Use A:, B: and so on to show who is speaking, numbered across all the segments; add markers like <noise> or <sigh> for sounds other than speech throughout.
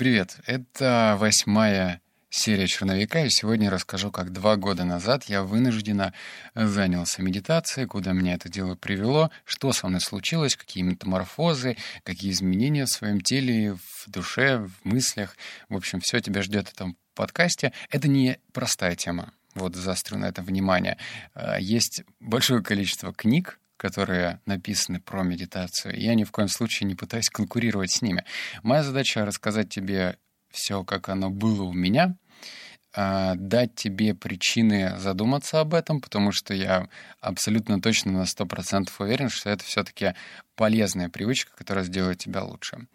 A: Привет, это восьмая серия «Черновика», и сегодня расскажу, как два года назад я вынужденно занялся медитацией, куда меня это дело привело, что со мной случилось, какие метаморфозы, какие изменения в своем теле, в душе, в мыслях. В общем, все тебя ждет в этом подкасте. Это не простая тема, вот заострю на это внимание. А, есть большое количество книг, которые написаны про медитацию. Я ни в коем случае не пытаюсь конкурировать с ними. Моя задача рассказать тебе все, как оно было у меня, а, дать тебе причины задуматься об этом, потому что я абсолютно точно на 100% уверен, что это все-таки полезная привычка, которая сделает тебя лучше.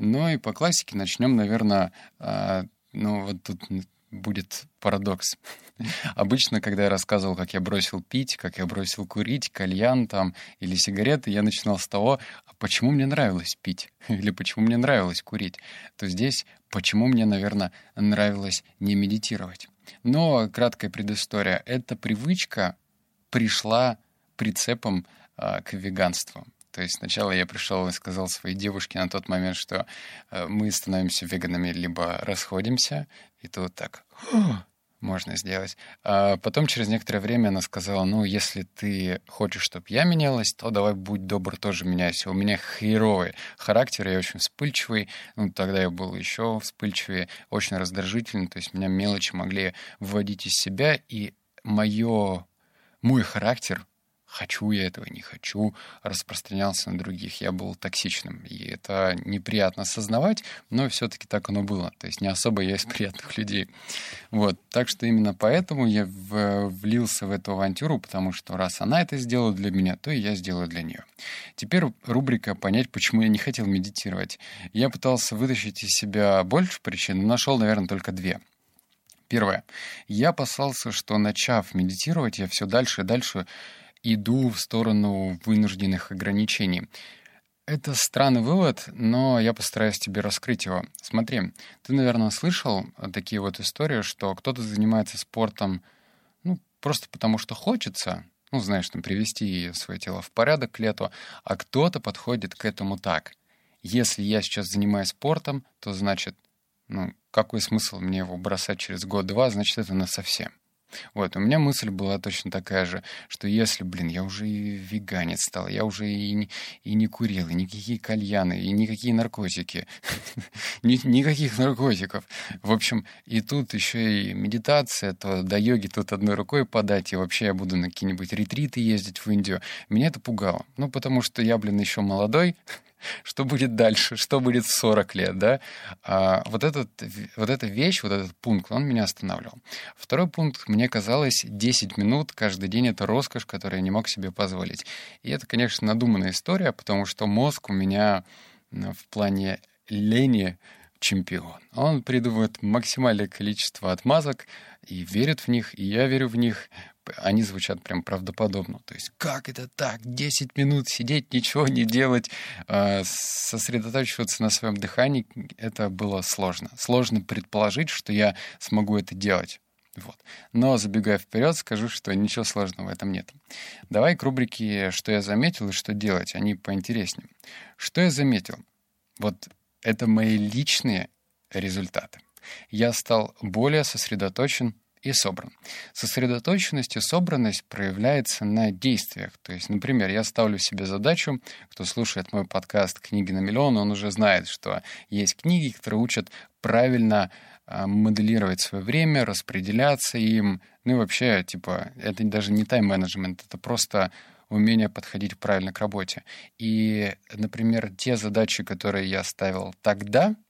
A: Ну и по классике начнем, наверное, а, ну вот тут будет парадокс. <laughs> Обычно, когда я рассказывал, как я бросил пить, как я бросил курить, кальян там или сигареты, я начинал с того, а почему мне нравилось пить <laughs> или почему мне нравилось курить. То здесь почему мне, наверное, нравилось не медитировать. Но краткая предыстория. Эта привычка пришла прицепом а, к веганству. То есть сначала я пришел и сказал своей девушке на тот момент, что э, мы становимся веганами, либо расходимся, и тут так можно сделать. А потом через некоторое время она сказала, ну, если ты хочешь, чтобы я менялась, то давай будь добр, тоже меняйся. У меня херовый характер, я очень вспыльчивый. Ну, тогда я был еще вспыльчивее, очень раздражительный, то есть меня мелочи могли выводить из себя, и мое, мой характер хочу я этого, не хочу, распространялся на других. Я был токсичным. И это неприятно осознавать, но все-таки так оно было. То есть не особо я из приятных людей. Вот. Так что именно поэтому я влился в эту авантюру, потому что раз она это сделала для меня, то и я сделаю для нее. Теперь рубрика «Понять, почему я не хотел медитировать». Я пытался вытащить из себя больше причин, но нашел, наверное, только две. Первое. Я опасался, что начав медитировать, я все дальше и дальше иду в сторону вынужденных ограничений. Это странный вывод, но я постараюсь тебе раскрыть его. Смотри, ты, наверное, слышал такие вот истории, что кто-то занимается спортом, ну, просто потому что хочется, ну, знаешь, там, привести свое тело в порядок к лету, а кто-то подходит к этому так. Если я сейчас занимаюсь спортом, то значит, ну, какой смысл мне его бросать через год-два, значит, это на совсем. Вот, у меня мысль была точно такая же, что если, блин, я уже и веганец стал, я уже и, и не курил, и никакие кальяны, и никакие наркотики, <laughs> никаких наркотиков. В общем, и тут еще и медитация, то до йоги тут одной рукой подать, и вообще я буду на какие-нибудь ретриты ездить в Индию. Меня это пугало. Ну, потому что я, блин, еще молодой, <laughs> что будет дальше, что будет в 40 лет, да? А вот, этот, вот эта вещь, вот этот пункт, он меня останавливал. Второй пункт, мне казалось, 10 минут каждый день — это роскошь, которую я не мог себе позволить. И это, конечно, надуманная история, потому что мозг у меня в плане лени чемпион. Он придумывает максимальное количество отмазок и верит в них, и я верю в них они звучат прям правдоподобно. То есть, как это так? 10 минут сидеть, ничего не делать, э, сосредотачиваться на своем дыхании, это было сложно. Сложно предположить, что я смогу это делать. Вот. Но забегая вперед, скажу, что ничего сложного в этом нет. Давай к рубрике «Что я заметил и что делать», они поинтереснее. Что я заметил? Вот это мои личные результаты. Я стал более сосредоточен и собран. Сосредоточенность и собранность проявляется на действиях. То есть, например, я ставлю себе задачу, кто слушает мой подкаст «Книги на миллион», он уже знает, что есть книги, которые учат правильно а, моделировать свое время, распределяться им. Ну и вообще, типа, это даже не тайм-менеджмент, это просто умение подходить правильно к работе. И, например, те задачи, которые я ставил тогда —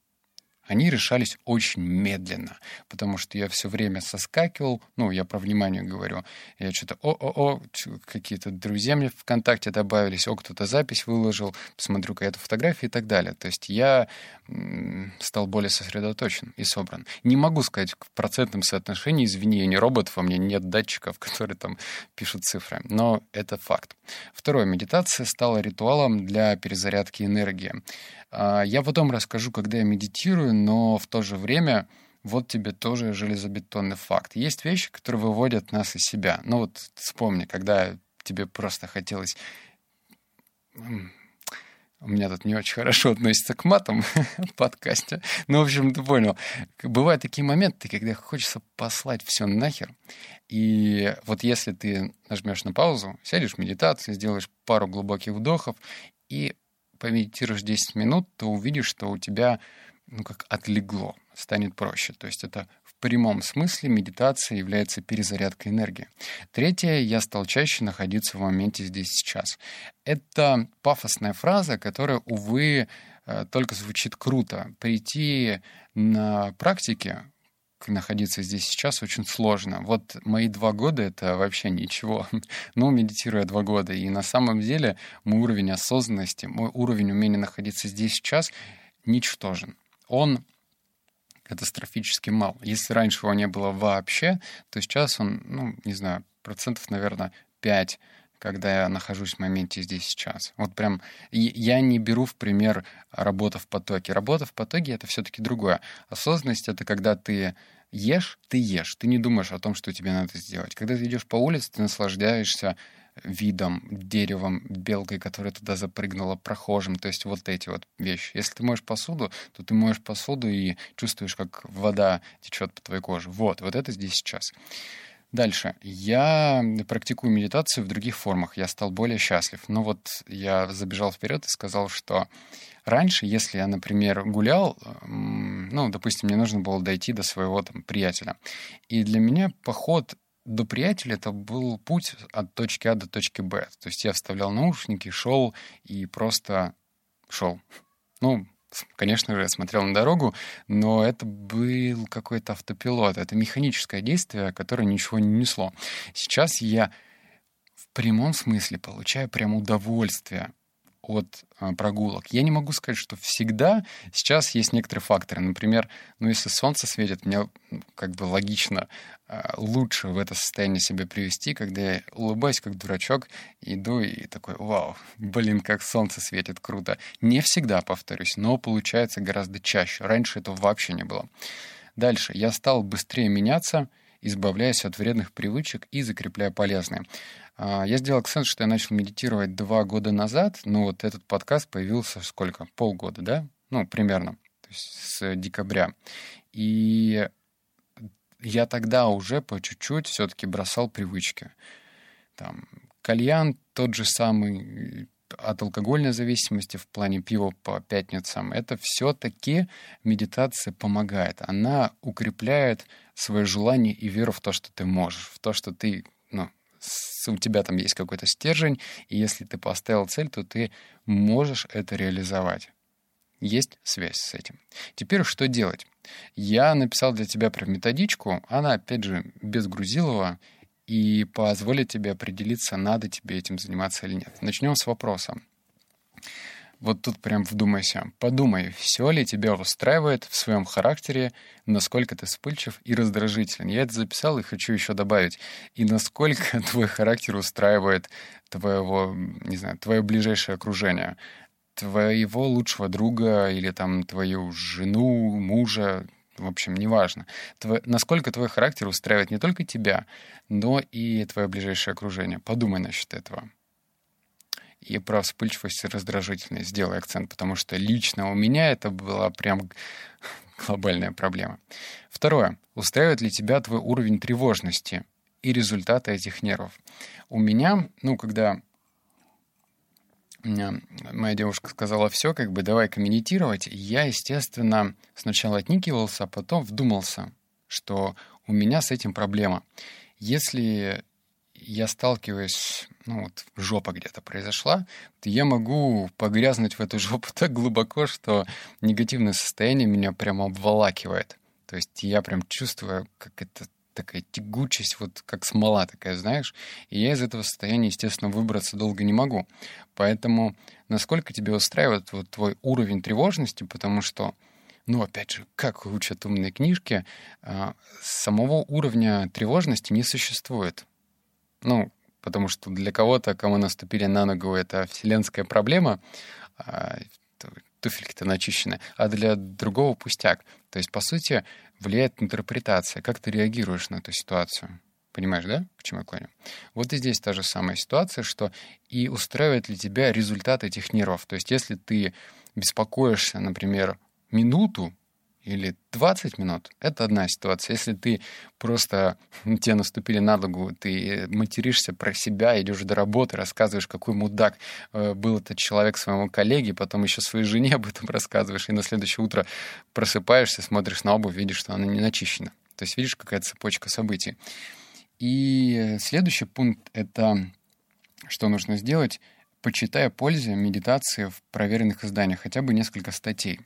A: они решались очень медленно, потому что я все время соскакивал, ну, я про внимание говорю, я что-то, о-о-о, какие-то друзья мне ВКонтакте добавились, о, кто-то запись выложил, посмотрю какая-то фотография и так далее. То есть я стал более сосредоточен и собран. Не могу сказать в процентном соотношении, извини, я не робот, во мне нет датчиков, <laughs> которые там пишут цифры, но это факт. Второе, медитация стала ритуалом для перезарядки энергии. А, я потом расскажу, когда я медитирую, но в то же время вот тебе тоже железобетонный факт. Есть вещи, которые выводят нас из себя. Ну вот вспомни, когда тебе просто хотелось у меня тут не очень хорошо <laughs> относится к матам <laughs> в подкасте. Ну, в общем, ты понял. Бывают такие моменты, когда хочется послать все нахер. И вот если ты нажмешь на паузу, сядешь в медитацию, сделаешь пару глубоких вдохов и помедитируешь 10 минут, то увидишь, что у тебя ну, как отлегло, станет проще. То есть это в прямом смысле медитация является перезарядкой энергии. Третье, я стал чаще находиться в моменте здесь сейчас. Это пафосная фраза, которая, увы, э, только звучит круто. Прийти на практике находиться здесь сейчас очень сложно. Вот мои два года — это вообще ничего. <laughs> Ну, медитируя два года. И на самом деле мой уровень осознанности, мой уровень умения находиться здесь сейчас ничтожен. Он катастрофически мал. Если раньше его не было вообще, то сейчас он, ну, не знаю, процентов, наверное, 5 когда я нахожусь в моменте здесь сейчас. Вот прям я не беру в пример работу в потоке. Работа в потоке — это все-таки другое. Осознанность — это когда ты ешь, ты ешь. Ты не думаешь о том, что тебе надо сделать. Когда ты идешь по улице, ты наслаждаешься видом, деревом, белкой, которая туда запрыгнула, прохожим, то есть вот эти вот вещи. Если ты моешь посуду, то ты моешь посуду и чувствуешь, как вода течет по твоей коже. Вот, вот это здесь сейчас. Дальше. Я практикую медитацию в других формах. Я стал более счастлив. Но вот я забежал вперед и сказал, что раньше, если я, например, гулял, ну, допустим, мне нужно было дойти до своего там приятеля. И для меня поход до приятеля это был путь от точки А до точки Б. То есть я вставлял наушники, шел и просто шел. Ну, Конечно же, я смотрел на дорогу, но это был какой-то автопилот. Это механическое действие, которое ничего не несло. Сейчас я в прямом смысле получаю прям удовольствие от а, прогулок. Я не могу сказать, что всегда. Сейчас есть некоторые факторы. Например, ну, если солнце светит, мне как бы логично а, лучше в это состояние себя привести, когда я улыбаюсь как дурачок, иду и такой, вау, блин, как солнце светит, круто. Не всегда, повторюсь, но получается гораздо чаще. Раньше этого вообще не было. Дальше. Я стал быстрее меняться, избавляясь от вредных привычек и закрепляя полезные. А, я сделал акцент, что я начал медитировать два года назад, но вот этот подкаст появился сколько? Полгода, да? Ну, примерно, то есть с декабря. И я тогда уже по чуть-чуть все-таки бросал привычки. Там, кальян тот же самый, от алкогольной зависимости в плане пива по пятницам, это все-таки медитация помогает. Она укрепляет свое желание и веру в то, что ты можешь, в то, что ты ну, у тебя там есть какой-то стержень, и если ты поставил цель, то ты можешь это реализовать. Есть связь с этим. Теперь что делать? Я написал для тебя про методичку. Она, опять же, без Грузилова и позволит тебе определиться, надо тебе этим заниматься или нет. Начнем с вопроса вот тут прям вдумайся. Подумай, все ли тебя устраивает в своем характере, насколько ты вспыльчив и раздражителен. Я это записал и хочу еще добавить. И насколько <laughs> твой характер устраивает твоего, не знаю, твое ближайшее окружение. Твоего лучшего друга или там твою жену, мужа, в общем, неважно. Твой, насколько твой характер устраивает не только тебя, но и твое ближайшее окружение. Подумай насчет этого и про вспыльчивость и раздражительность сделай акцент, потому что лично у меня это была прям <laughs> глобальная проблема. Второе. Устраивает ли тебя твой уровень тревожности и результаты этих нервов? У меня, ну, когда меня моя девушка сказала все, как бы давай комментировать, я, естественно, сначала отникивался, а потом вдумался, что у меня с этим проблема. Если я сталкиваюсь, ну вот жопа где-то произошла, то я могу погрязнуть в эту <laughs> жопу так глубоко, что негативное состояние меня прямо обволакивает. То есть я прям чувствую, как это такая тягучесть, вот как смола такая, знаешь. И я из этого состояния, естественно, выбраться долго не могу. Поэтому насколько тебе устраивает вот твой уровень тревожности, потому что ну, опять же, как учат умные книжки, а, самого уровня тревожности не существует. Ну, потому что для кого-то, кому наступили на ногу, это вселенская проблема, а, туфельки-то начищены, а для другого пустяк. То есть, по сути, влияет интерпретация, как ты реагируешь на эту ситуацию. Понимаешь, да, к чему я клоню? Вот и здесь та же самая ситуация, что и устраивает ли тебя результат этих нервов. То есть если ты беспокоишься, например, минуту или 20 минут, это одна ситуация. Если ты просто, <laughs> тебе наступили на ногу, ты материшься про себя, идешь до работы, рассказываешь, какой мудак э, был этот человек своему коллеге, потом еще своей жене об этом рассказываешь, и на следующее утро просыпаешься, смотришь на обувь, видишь, что она не начищена. То есть видишь, какая цепочка событий. И следующий пункт — это что нужно сделать — почитай о пользе медитации в проверенных изданиях, хотя бы несколько статей.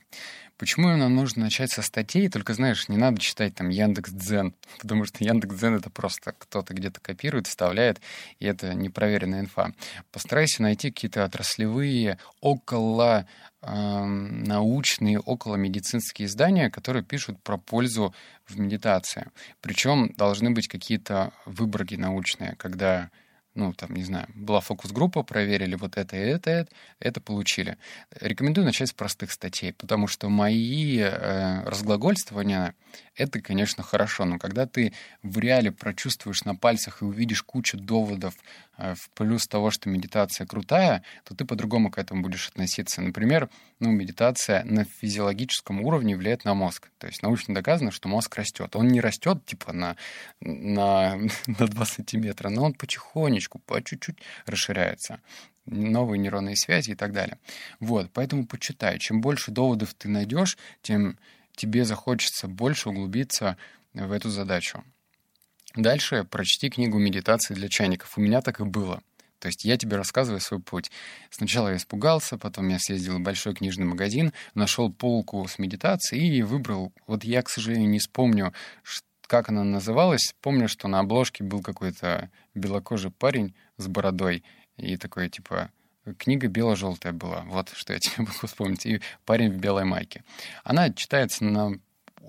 A: Почему нам нужно начать со статей? Только, знаешь, не надо читать там Яндекс Дзен, <laughs> потому что Яндекс Дзен это просто кто-то где-то копирует, вставляет, и это непроверенная инфа. Постарайся найти какие-то отраслевые, около э, научные, около медицинские издания, которые пишут про пользу в медитации. Причем должны быть какие-то выборки научные, когда ну, там, не знаю, была фокус-группа, проверили вот это и это, это, это получили. Рекомендую начать с простых статей, потому что мои э, разглагольствования — это, конечно, хорошо, но когда ты в реале прочувствуешь на пальцах и увидишь кучу доводов в плюс того, что медитация крутая, то ты по-другому к этому будешь относиться. Например, ну, медитация на физиологическом уровне влияет на мозг. То есть научно доказано, что мозг растет. Он не растет типа на, на, <laughs> на 2 сантиметра, но он потихонечку, по чуть-чуть расширяется новые нейронные связи и так далее. Вот, поэтому почитай. Чем больше доводов ты найдешь, тем тебе захочется больше углубиться в эту задачу. Дальше прочти книгу «Медитации для чайников». У меня так и было. То есть я тебе рассказываю свой путь. Сначала я испугался, потом я съездил в большой книжный магазин, нашел полку с медитацией и выбрал. Вот я, к сожалению, не вспомню, как она называлась. Помню, что на обложке был какой-то белокожий парень с бородой и такой, типа, книга бело-желтая была. Вот что я тебе <laughs> могу вспомнить. И парень в белой майке. Она читается на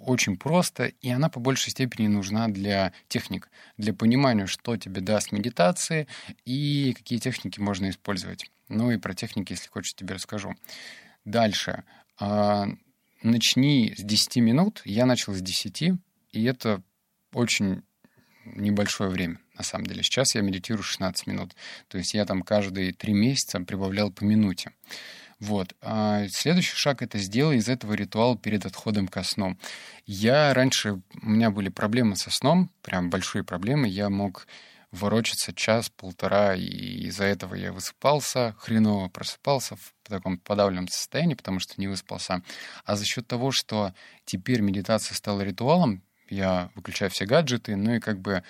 A: очень просто, и она по большей степени нужна для техник, для понимания, что тебе даст медитации и какие техники можно использовать. Ну и про техники, если хочешь, тебе расскажу. Дальше. А, начни с 10 минут. Я начал с 10, и это очень небольшое время, на самом деле. Сейчас я медитирую 16 минут. То есть я там каждые 3 месяца прибавлял по минуте. Вот. А следующий шаг — это сделай из этого ритуал перед отходом ко сну. Я раньше... У меня были проблемы со сном, прям большие проблемы. Я мог ворочаться час-полтора, и из-за этого я высыпался, хреново просыпался в таком подавленном состоянии, потому что не выспался. А за счет того, что теперь медитация стала ритуалом, я выключаю все гаджеты, ну и как бы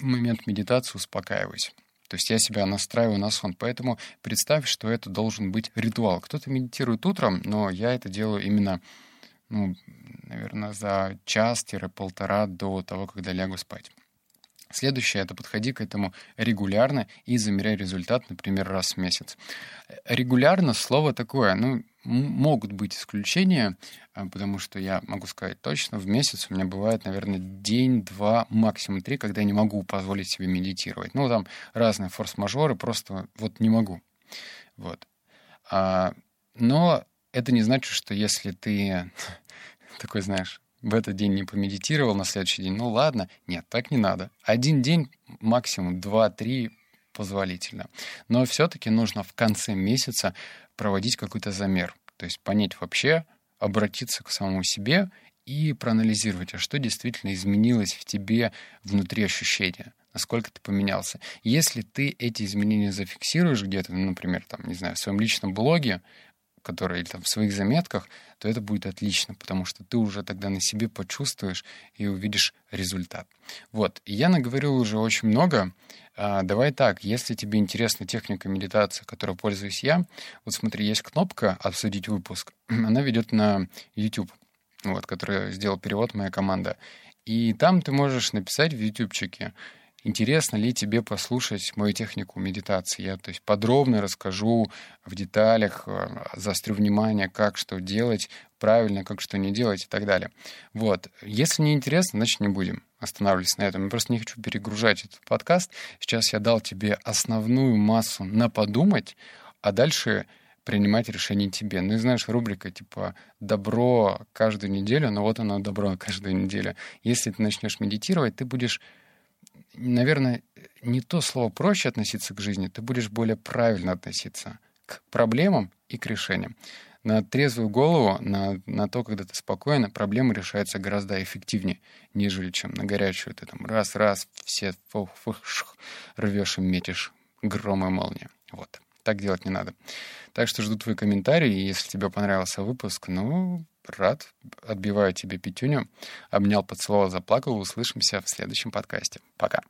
A: момент медитации успокаиваюсь. То есть я себя настраиваю на сон. Поэтому представь, что это должен быть ритуал. Кто-то медитирует утром, но я это делаю именно, ну, наверное, за час-полтора до того, когда лягу спать. Следующее — это подходи к этому регулярно и замеряй результат, например, раз в месяц. Регулярно слово такое, ну, могут быть исключения, а, потому что я могу сказать точно, в месяц у меня бывает, наверное, день, два, максимум три, когда я не могу позволить себе медитировать. Ну, там разные форс-мажоры, просто вот не могу. Вот. А, но это не значит, что если ты <laughs> такой, знаешь, в этот день не помедитировал, на следующий день, ну ладно. Нет, так не надо. Один день, максимум два-три позволительно. Но все-таки нужно в конце месяца проводить какой-то замер. То есть понять вообще, обратиться к самому себе и проанализировать, а что действительно изменилось в тебе внутри ощущения, насколько ты поменялся. Если ты эти изменения зафиксируешь где-то, ну, например, там, не знаю, в своем личном блоге, который или там в своих заметках, то это будет отлично, потому что ты уже тогда на себе почувствуешь и увидишь результат. Вот, и я наговорил уже очень много. А, давай так, если тебе интересна техника медитации, которой пользуюсь я, вот смотри, есть кнопка «Обсудить выпуск». <clears throat> Она ведет на YouTube, вот, который сделал перевод моя команда. И там ты можешь написать в ютубчике Интересно ли тебе послушать мою технику медитации? Я то есть, подробно расскажу в деталях, э, заострю внимание, как что делать правильно, как что не делать и так далее. Вот. Если не интересно, значит, не будем останавливаться на этом. Я просто не хочу перегружать этот подкаст. Сейчас я дал тебе основную массу на подумать, а дальше принимать решение тебе. Ну и знаешь, рубрика типа «добро каждую неделю», но вот оно добро каждую неделю. Если ты начнешь медитировать, ты будешь наверное, не то слово проще относиться к жизни, ты будешь более правильно относиться к проблемам и к решениям. На трезвую голову, на, на то, когда ты спокойно, проблема решается гораздо эффективнее, нежели чем на горячую. Ты там раз-раз все фух, фух, шух, рвешь и метишь гром и молния. Вот. Так делать не надо. Так что жду твои комментарии. Если тебе понравился выпуск, ну, рад. Отбиваю тебе пятюню. Обнял, поцеловал, заплакал. Услышимся в следующем подкасте. Пока.